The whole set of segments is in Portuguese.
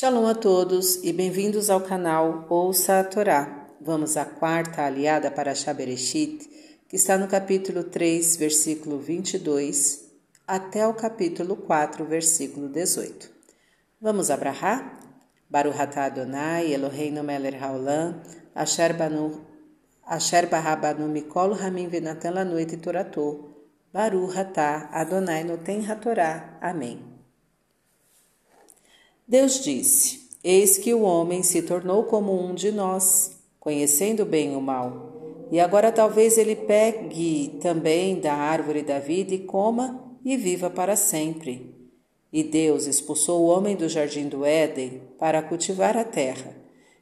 Shalom a todos e bem-vindos ao canal Ouça a Torá. Vamos à quarta aliada para Shabereshit, que está no capítulo 3, versículo 22, até o capítulo 4, versículo 18. Vamos abrahar? Baruch atah Adonai, Eloheinu melech haolam, asher banu asher barabanu mikol hamim venatan lanu et torato, Baruch atah Adonai noten hatorá. Amém. Deus disse: Eis que o homem se tornou como um de nós, conhecendo bem o mal. E agora talvez ele pegue também da árvore da vida e coma e viva para sempre. E Deus expulsou o homem do jardim do Éden para cultivar a terra,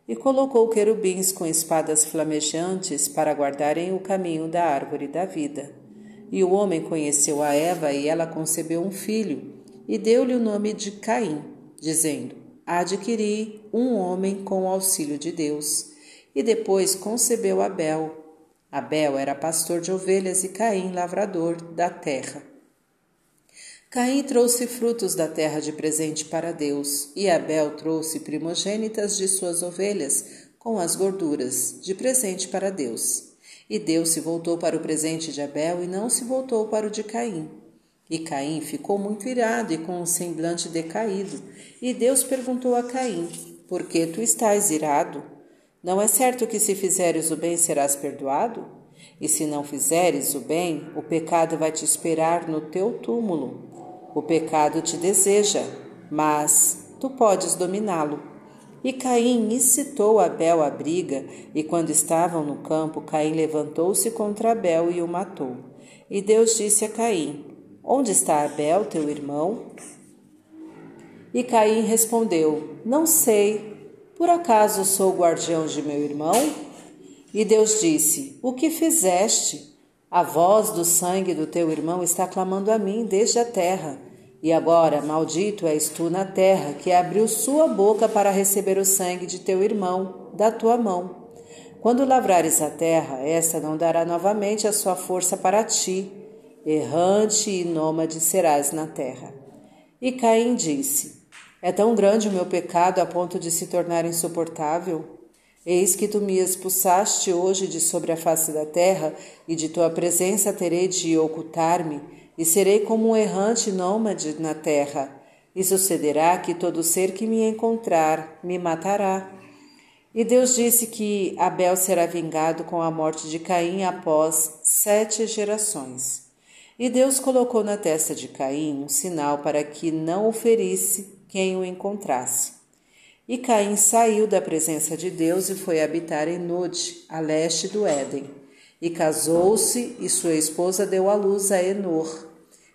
e colocou querubins com espadas flamejantes para guardarem o caminho da árvore da vida. E o homem conheceu a Eva e ela concebeu um filho, e deu-lhe o nome de Caim dizendo: Adquiri um homem com o auxílio de Deus. E depois concebeu Abel. Abel era pastor de ovelhas e Caim lavrador da terra. Caim trouxe frutos da terra de presente para Deus, e Abel trouxe primogênitas de suas ovelhas com as gorduras de presente para Deus. E Deus se voltou para o presente de Abel e não se voltou para o de Caim. E Caim ficou muito irado e com um semblante decaído. E Deus perguntou a Caim: Por que tu estás irado? Não é certo que se fizeres o bem serás perdoado? E se não fizeres o bem, o pecado vai te esperar no teu túmulo. O pecado te deseja, mas tu podes dominá-lo. E Caim incitou Abel à briga, e quando estavam no campo, Caim levantou-se contra Abel e o matou. E Deus disse a Caim: Onde está Abel, teu irmão? E Caim respondeu: Não sei. Por acaso sou guardião de meu irmão? E Deus disse: O que fizeste? A voz do sangue do teu irmão está clamando a mim desde a terra. E agora, maldito és tu na terra, que abriu sua boca para receber o sangue de teu irmão da tua mão. Quando lavrares a terra, esta não dará novamente a sua força para ti errante e nômade serás na terra. E Caim disse: É tão grande o meu pecado a ponto de se tornar insuportável? Eis que tu me expulsaste hoje de sobre a face da terra, e de tua presença terei de ocultar-me, e serei como um errante nômade na terra. E sucederá que todo ser que me encontrar me matará. E Deus disse que Abel será vingado com a morte de Caim após sete gerações. E Deus colocou na testa de Caim um sinal para que não o ferisse quem o encontrasse. E Caim saiu da presença de Deus e foi habitar em Nod, a leste do Éden. E casou-se, e sua esposa deu à luz a Enor.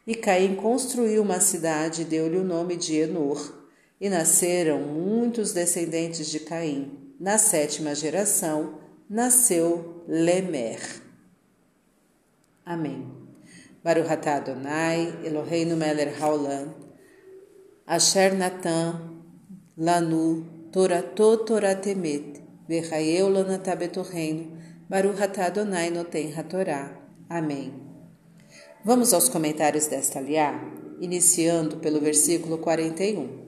E Caim construiu uma cidade e deu-lhe o nome de Enor. E nasceram muitos descendentes de Caim. Na sétima geração nasceu Lemer. Amém. Baruch atah Adonai, Eloheinu melech haolam, asher natan lanu torato toratemet, vechayeu lonatah betorreino, Baruch atah Adonai noten hatorá. Amém. Vamos aos comentários desta liá, iniciando pelo versículo 41.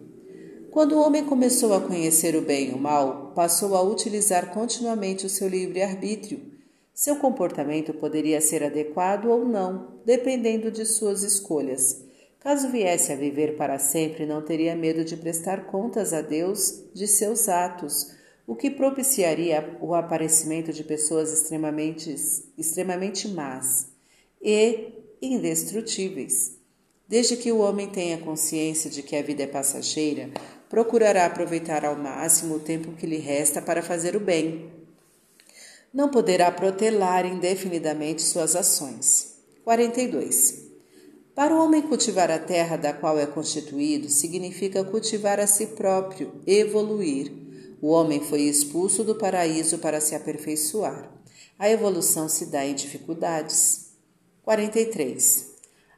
Quando o homem começou a conhecer o bem e o mal, passou a utilizar continuamente o seu livre-arbítrio seu comportamento poderia ser adequado ou não, dependendo de suas escolhas. Caso viesse a viver para sempre, não teria medo de prestar contas a Deus de seus atos, o que propiciaria o aparecimento de pessoas extremamente, extremamente más e indestrutíveis. Desde que o homem tenha consciência de que a vida é passageira, procurará aproveitar ao máximo o tempo que lhe resta para fazer o bem não poderá protelar indefinidamente suas ações. 42. Para o homem cultivar a terra da qual é constituído significa cultivar a si próprio, evoluir. O homem foi expulso do paraíso para se aperfeiçoar. A evolução se dá em dificuldades. 43.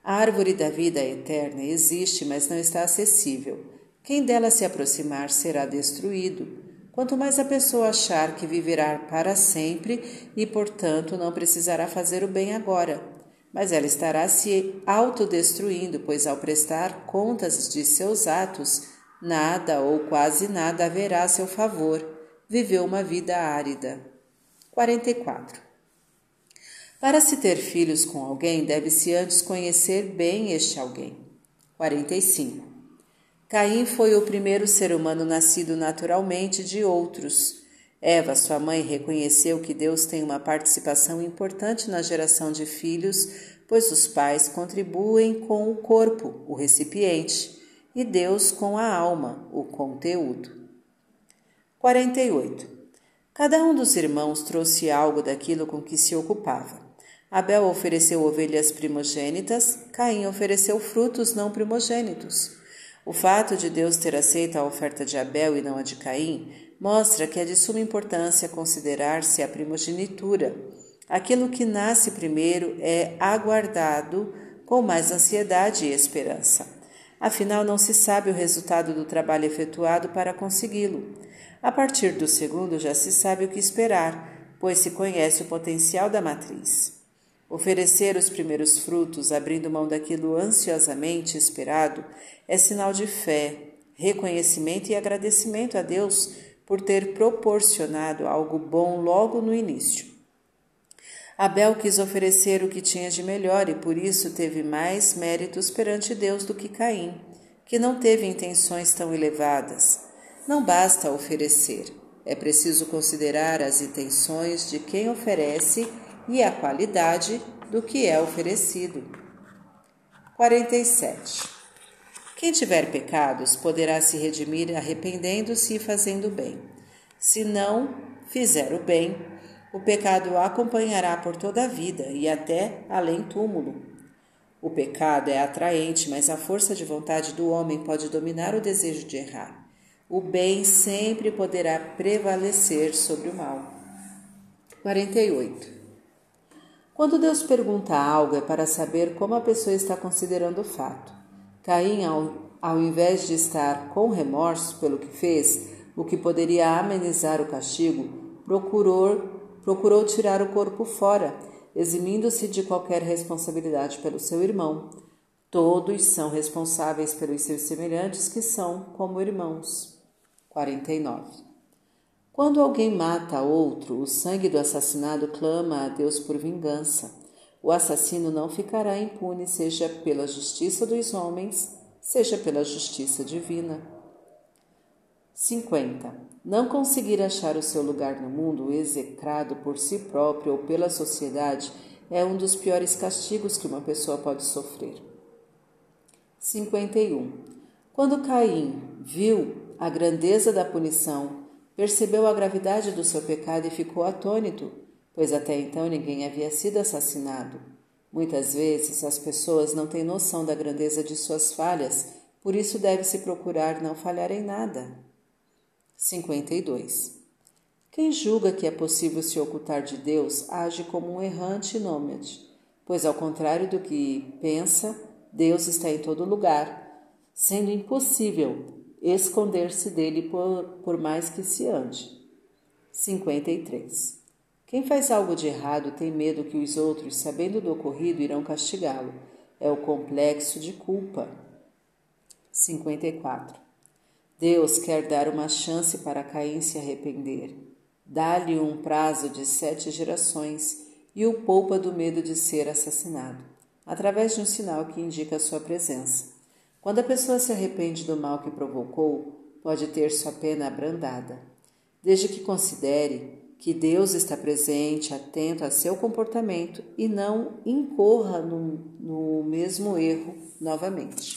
A árvore da vida eterna existe, mas não está acessível. Quem dela se aproximar será destruído. Quanto mais a pessoa achar que viverá para sempre e, portanto, não precisará fazer o bem agora, mas ela estará se autodestruindo, pois ao prestar contas de seus atos, nada ou quase nada haverá a seu favor. Viveu uma vida árida. 44. Para se ter filhos com alguém, deve-se antes conhecer bem este alguém. 45. Caim foi o primeiro ser humano nascido naturalmente de outros. Eva, sua mãe, reconheceu que Deus tem uma participação importante na geração de filhos, pois os pais contribuem com o corpo, o recipiente, e Deus com a alma, o conteúdo. 48. Cada um dos irmãos trouxe algo daquilo com que se ocupava. Abel ofereceu ovelhas primogênitas, Caim ofereceu frutos não primogênitos. O fato de Deus ter aceito a oferta de Abel e não a de Caim mostra que é de suma importância considerar-se a primogenitura. Aquilo que nasce primeiro é aguardado com mais ansiedade e esperança. Afinal, não se sabe o resultado do trabalho efetuado para consegui-lo. A partir do segundo, já se sabe o que esperar, pois se conhece o potencial da matriz. Oferecer os primeiros frutos, abrindo mão daquilo ansiosamente esperado, é sinal de fé, reconhecimento e agradecimento a Deus por ter proporcionado algo bom logo no início. Abel quis oferecer o que tinha de melhor e por isso teve mais méritos perante Deus do que Caim, que não teve intenções tão elevadas. Não basta oferecer, é preciso considerar as intenções de quem oferece e a qualidade do que é oferecido. 47. Quem tiver pecados poderá se redimir arrependendo-se e fazendo bem. Se não fizer o bem, o pecado o acompanhará por toda a vida e até além túmulo. O pecado é atraente, mas a força de vontade do homem pode dominar o desejo de errar. O bem sempre poderá prevalecer sobre o mal. 48. Quando Deus pergunta algo é para saber como a pessoa está considerando o fato. Caim, ao, ao invés de estar com remorso pelo que fez, o que poderia amenizar o castigo, procurou procurou tirar o corpo fora, eximindo-se de qualquer responsabilidade pelo seu irmão. Todos são responsáveis pelos seus semelhantes que são como irmãos. 49. Quando alguém mata outro, o sangue do assassinado clama a Deus por vingança. O assassino não ficará impune, seja pela justiça dos homens, seja pela justiça divina. 50. Não conseguir achar o seu lugar no mundo, execrado por si próprio ou pela sociedade, é um dos piores castigos que uma pessoa pode sofrer. 51. Quando Caim viu a grandeza da punição, percebeu a gravidade do seu pecado e ficou atônito, pois até então ninguém havia sido assassinado. Muitas vezes as pessoas não têm noção da grandeza de suas falhas, por isso deve-se procurar não falhar em nada. 52. Quem julga que é possível se ocultar de Deus age como um errante nômade, pois, ao contrário do que pensa, Deus está em todo lugar, sendo impossível esconder-se dele por, por mais que se ande. 53. Quem faz algo de errado tem medo que os outros, sabendo do ocorrido, irão castigá-lo. É o complexo de culpa. 54. Deus quer dar uma chance para Caim se arrepender. Dá-lhe um prazo de sete gerações e o poupa do medo de ser assassinado, através de um sinal que indica sua presença. Quando a pessoa se arrepende do mal que provocou, pode ter sua pena abrandada, desde que considere que Deus está presente, atento a seu comportamento e não incorra no, no mesmo erro novamente.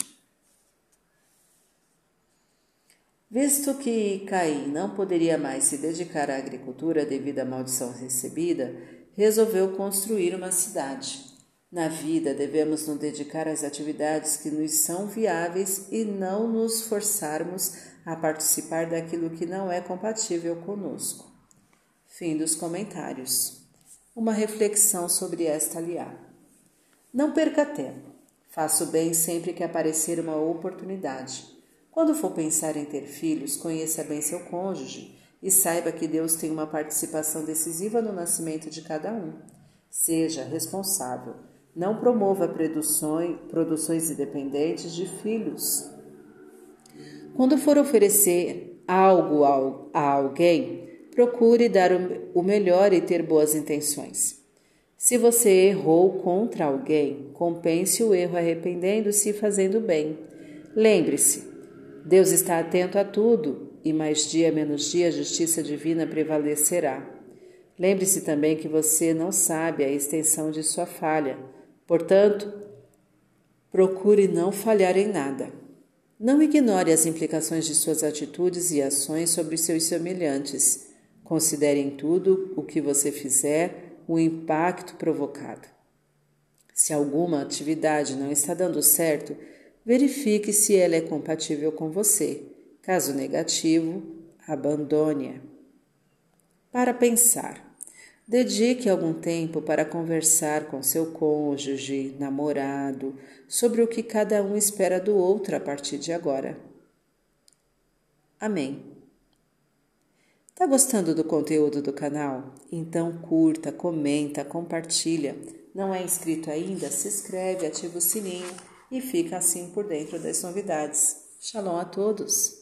Visto que Caim não poderia mais se dedicar à agricultura devido à maldição recebida, resolveu construir uma cidade. Na vida, devemos nos dedicar às atividades que nos são viáveis e não nos forçarmos a participar daquilo que não é compatível conosco. Fim dos comentários. Uma reflexão sobre esta aliá. Não perca tempo. Faça o bem sempre que aparecer uma oportunidade. Quando for pensar em ter filhos, conheça bem seu cônjuge e saiba que Deus tem uma participação decisiva no nascimento de cada um. Seja responsável. Não promova produções, independentes de filhos. Quando for oferecer algo a alguém, procure dar o melhor e ter boas intenções. Se você errou contra alguém, compense o erro arrependendo-se e fazendo bem. Lembre-se, Deus está atento a tudo e mais dia menos dia a justiça divina prevalecerá. Lembre-se também que você não sabe a extensão de sua falha, portanto, procure não falhar em nada. Não ignore as implicações de suas atitudes e ações sobre seus semelhantes. Considere em tudo o que você fizer o impacto provocado. Se alguma atividade não está dando certo, verifique se ela é compatível com você. Caso negativo, abandone-a. Para pensar. Dedique algum tempo para conversar com seu cônjuge, namorado, sobre o que cada um espera do outro a partir de agora. Amém. Tá gostando do conteúdo do canal? Então curta, comenta, compartilha. Não é inscrito ainda? Se inscreve, ativa o sininho e fica assim por dentro das novidades. Shalom a todos!